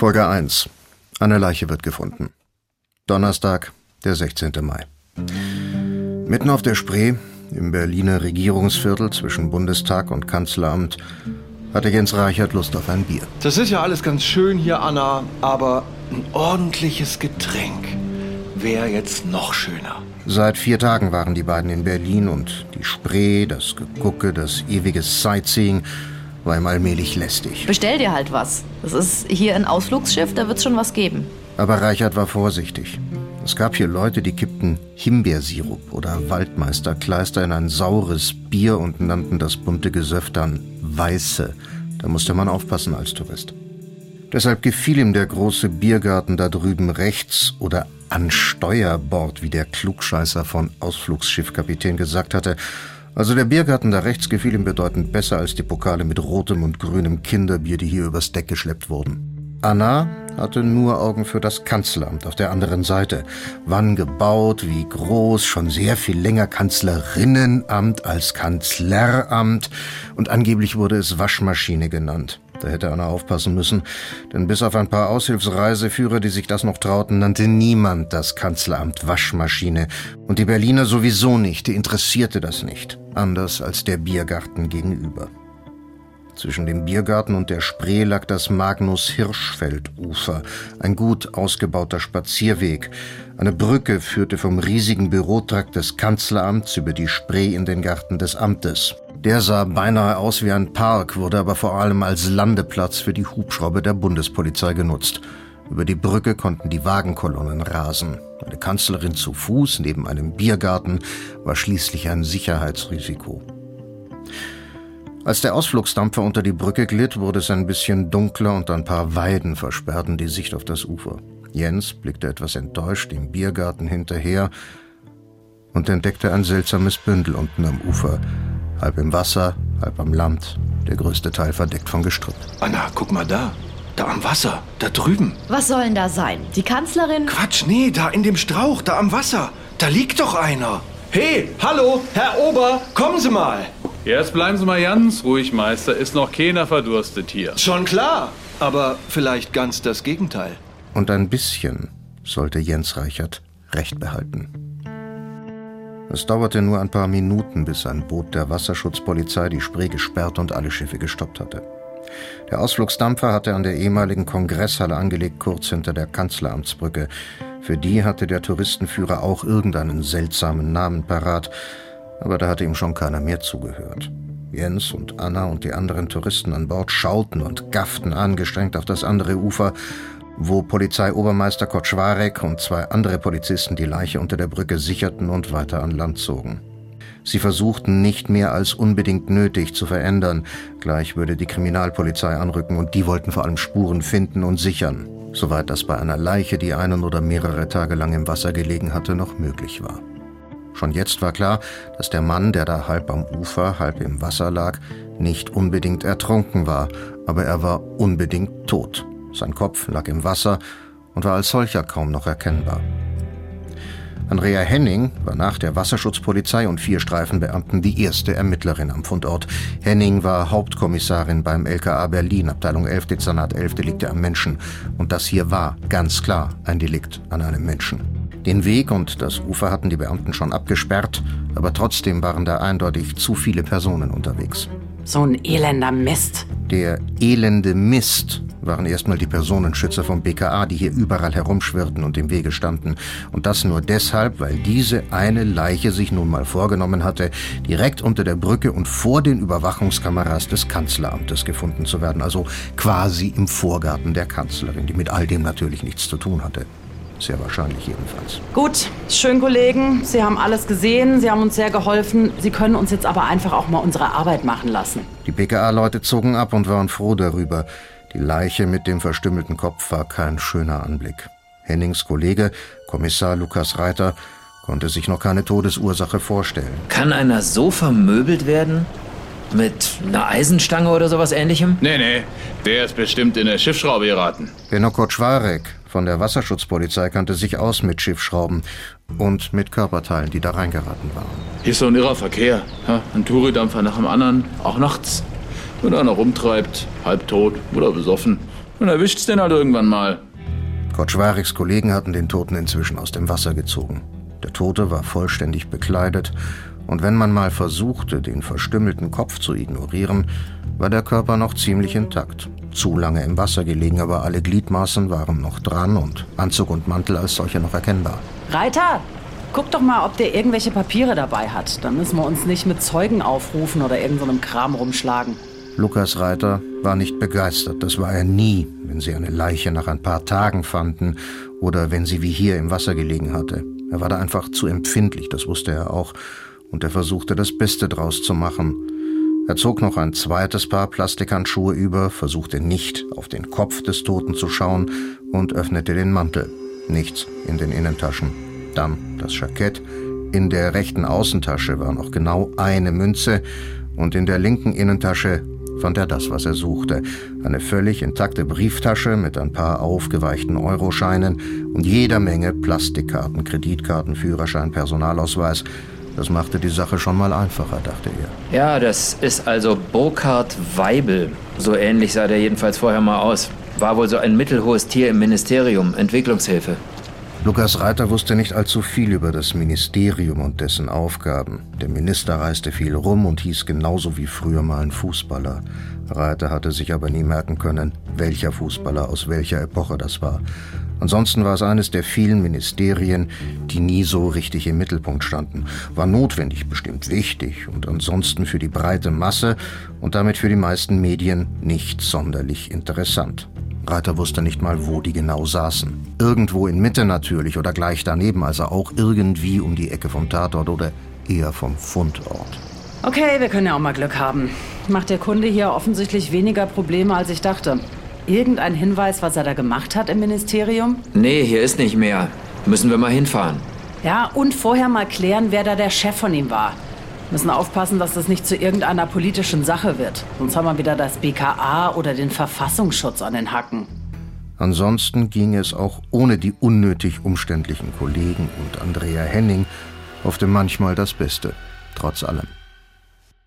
Folge 1. Eine Leiche wird gefunden. Donnerstag, der 16. Mai. Mitten auf der Spree, im Berliner Regierungsviertel zwischen Bundestag und Kanzleramt, hatte Jens Reichert Lust auf ein Bier. Das ist ja alles ganz schön hier, Anna, aber ein ordentliches Getränk wäre jetzt noch schöner. Seit vier Tagen waren die beiden in Berlin und die Spree, das Gegucke, das ewige Sightseeing war ihm allmählich lästig. Bestell dir halt was. Das ist hier ein Ausflugsschiff, da wird's schon was geben. Aber Reichert war vorsichtig. Es gab hier Leute, die kippten Himbeersirup oder Waldmeisterkleister in ein saures Bier und nannten das bunte Gesöff dann Weiße. Da musste man aufpassen als Tourist. Deshalb gefiel ihm der große Biergarten da drüben rechts oder an Steuerbord, wie der Klugscheißer von Ausflugsschiffkapitän gesagt hatte. Also der Biergarten da rechts gefiel ihm bedeutend besser als die Pokale mit rotem und grünem Kinderbier, die hier übers Deck geschleppt wurden. Anna hatte nur Augen für das Kanzleramt auf der anderen Seite. Wann gebaut, wie groß, schon sehr viel länger Kanzlerinnenamt als Kanzleramt und angeblich wurde es Waschmaschine genannt. Da hätte Anna aufpassen müssen, denn bis auf ein paar Aushilfsreiseführer, die sich das noch trauten, nannte niemand das Kanzleramt Waschmaschine. Und die Berliner sowieso nicht, die interessierte das nicht. Anders als der Biergarten gegenüber. Zwischen dem Biergarten und der Spree lag das Magnus-Hirschfeld-Ufer, ein gut ausgebauter Spazierweg. Eine Brücke führte vom riesigen Bürotrakt des Kanzleramts über die Spree in den Garten des Amtes. Der sah beinahe aus wie ein Park, wurde aber vor allem als Landeplatz für die Hubschrauber der Bundespolizei genutzt. Über die Brücke konnten die Wagenkolonnen rasen. Eine Kanzlerin zu Fuß neben einem Biergarten war schließlich ein Sicherheitsrisiko. Als der Ausflugsdampfer unter die Brücke glitt, wurde es ein bisschen dunkler und ein paar Weiden versperrten die Sicht auf das Ufer. Jens blickte etwas enttäuscht im Biergarten hinterher und entdeckte ein seltsames Bündel unten am Ufer, halb im Wasser, halb am Land, der größte Teil verdeckt von Gestrüpp. Anna, guck mal da. Da am Wasser, da drüben. Was soll denn da sein? Die Kanzlerin? Quatsch, nee, da in dem Strauch, da am Wasser. Da liegt doch einer. Hey, hallo, Herr Ober, kommen Sie mal. Jetzt bleiben Sie mal ganz ruhig, Meister. Ist noch keiner verdurstet hier. Schon klar, aber vielleicht ganz das Gegenteil. Und ein bisschen sollte Jens Reichert recht behalten. Es dauerte nur ein paar Minuten, bis ein Boot der Wasserschutzpolizei die Spree gesperrt und alle Schiffe gestoppt hatte. Der Ausflugsdampfer hatte an der ehemaligen Kongresshalle angelegt, kurz hinter der Kanzleramtsbrücke. Für die hatte der Touristenführer auch irgendeinen seltsamen Namen parat, aber da hatte ihm schon keiner mehr zugehört. Jens und Anna und die anderen Touristen an Bord schauten und gafften angestrengt auf das andere Ufer, wo Polizeiobermeister Kotschwarek und zwei andere Polizisten die Leiche unter der Brücke sicherten und weiter an Land zogen. Sie versuchten nicht mehr als unbedingt nötig zu verändern. Gleich würde die Kriminalpolizei anrücken und die wollten vor allem Spuren finden und sichern, soweit das bei einer Leiche, die einen oder mehrere Tage lang im Wasser gelegen hatte, noch möglich war. Schon jetzt war klar, dass der Mann, der da halb am Ufer, halb im Wasser lag, nicht unbedingt ertrunken war, aber er war unbedingt tot. Sein Kopf lag im Wasser und war als solcher kaum noch erkennbar. Andrea Henning war nach der Wasserschutzpolizei und vier Streifenbeamten die erste Ermittlerin am Fundort. Henning war Hauptkommissarin beim LKA Berlin, Abteilung 11, Dezernat 11, Delikte am Menschen. Und das hier war ganz klar ein Delikt an einem Menschen. Den Weg und das Ufer hatten die Beamten schon abgesperrt, aber trotzdem waren da eindeutig zu viele Personen unterwegs. So ein elender Mist. Der elende Mist waren erstmal die Personenschützer vom BKA, die hier überall herumschwirrten und im Wege standen. Und das nur deshalb, weil diese eine Leiche sich nun mal vorgenommen hatte, direkt unter der Brücke und vor den Überwachungskameras des Kanzleramtes gefunden zu werden. Also quasi im Vorgarten der Kanzlerin, die mit all dem natürlich nichts zu tun hatte. Sehr wahrscheinlich jedenfalls. Gut, schön, Kollegen. Sie haben alles gesehen, Sie haben uns sehr geholfen. Sie können uns jetzt aber einfach auch mal unsere Arbeit machen lassen. Die BKA-Leute zogen ab und waren froh darüber. Die Leiche mit dem verstümmelten Kopf war kein schöner Anblick. Hennings Kollege, Kommissar Lukas Reiter, konnte sich noch keine Todesursache vorstellen. Kann einer so vermöbelt werden? Mit einer Eisenstange oder sowas ähnlichem? Nee, nee. Der ist bestimmt in der Schiffsschraube geraten. Benno Kotschwarek von der Wasserschutzpolizei kannte sich aus mit Schiffsschrauben und mit Körperteilen, die da reingeraten waren. Hier ist so ein irrer Verkehr. Ja, ein Touridampfer nach dem anderen, auch nachts. Wenn einer rumtreibt, halb tot oder besoffen, Und erwischt's den halt irgendwann mal. Kotschwariks Kollegen hatten den Toten inzwischen aus dem Wasser gezogen. Der Tote war vollständig bekleidet, und wenn man mal versuchte, den verstümmelten Kopf zu ignorieren, war der Körper noch ziemlich intakt. Zu lange im Wasser gelegen, aber alle Gliedmaßen waren noch dran und Anzug und Mantel als solche noch erkennbar. Reiter, guck doch mal, ob der irgendwelche Papiere dabei hat. Dann müssen wir uns nicht mit Zeugen aufrufen oder irgendeinem so Kram rumschlagen. Lukas Reiter war nicht begeistert. Das war er nie, wenn sie eine Leiche nach ein paar Tagen fanden oder wenn sie wie hier im Wasser gelegen hatte. Er war da einfach zu empfindlich, das wusste er auch, und er versuchte das Beste draus zu machen. Er zog noch ein zweites Paar Plastikhandschuhe über, versuchte nicht auf den Kopf des Toten zu schauen und öffnete den Mantel. Nichts in den Innentaschen. Dann das Jackett. In der rechten Außentasche war noch genau eine Münze und in der linken Innentasche fand er das, was er suchte. Eine völlig intakte Brieftasche mit ein paar aufgeweichten Euroscheinen und jeder Menge Plastikkarten, Kreditkarten, Führerschein, Personalausweis. Das machte die Sache schon mal einfacher, dachte er. Ja, das ist also Burkhard Weibel. So ähnlich sah der jedenfalls vorher mal aus. War wohl so ein mittelhohes Tier im Ministerium, Entwicklungshilfe. Lukas Reiter wusste nicht allzu viel über das Ministerium und dessen Aufgaben. Der Minister reiste viel rum und hieß genauso wie früher mal ein Fußballer. Reiter hatte sich aber nie merken können, welcher Fußballer aus welcher Epoche das war. Ansonsten war es eines der vielen Ministerien, die nie so richtig im Mittelpunkt standen. War notwendig, bestimmt wichtig und ansonsten für die breite Masse und damit für die meisten Medien nicht sonderlich interessant. Reiter wusste nicht mal, wo die genau saßen. Irgendwo in Mitte natürlich oder gleich daneben, also auch irgendwie um die Ecke vom Tatort oder eher vom Fundort. Okay, wir können ja auch mal Glück haben. Macht der Kunde hier offensichtlich weniger Probleme, als ich dachte. Irgendein Hinweis, was er da gemacht hat im Ministerium? Nee, hier ist nicht mehr. Müssen wir mal hinfahren. Ja, und vorher mal klären, wer da der Chef von ihm war. Müssen aufpassen, dass das nicht zu irgendeiner politischen Sache wird. Sonst haben wir wieder das BKA oder den Verfassungsschutz an den Hacken. Ansonsten ging es auch ohne die unnötig umständlichen Kollegen und Andrea Henning auf dem manchmal das Beste, trotz allem.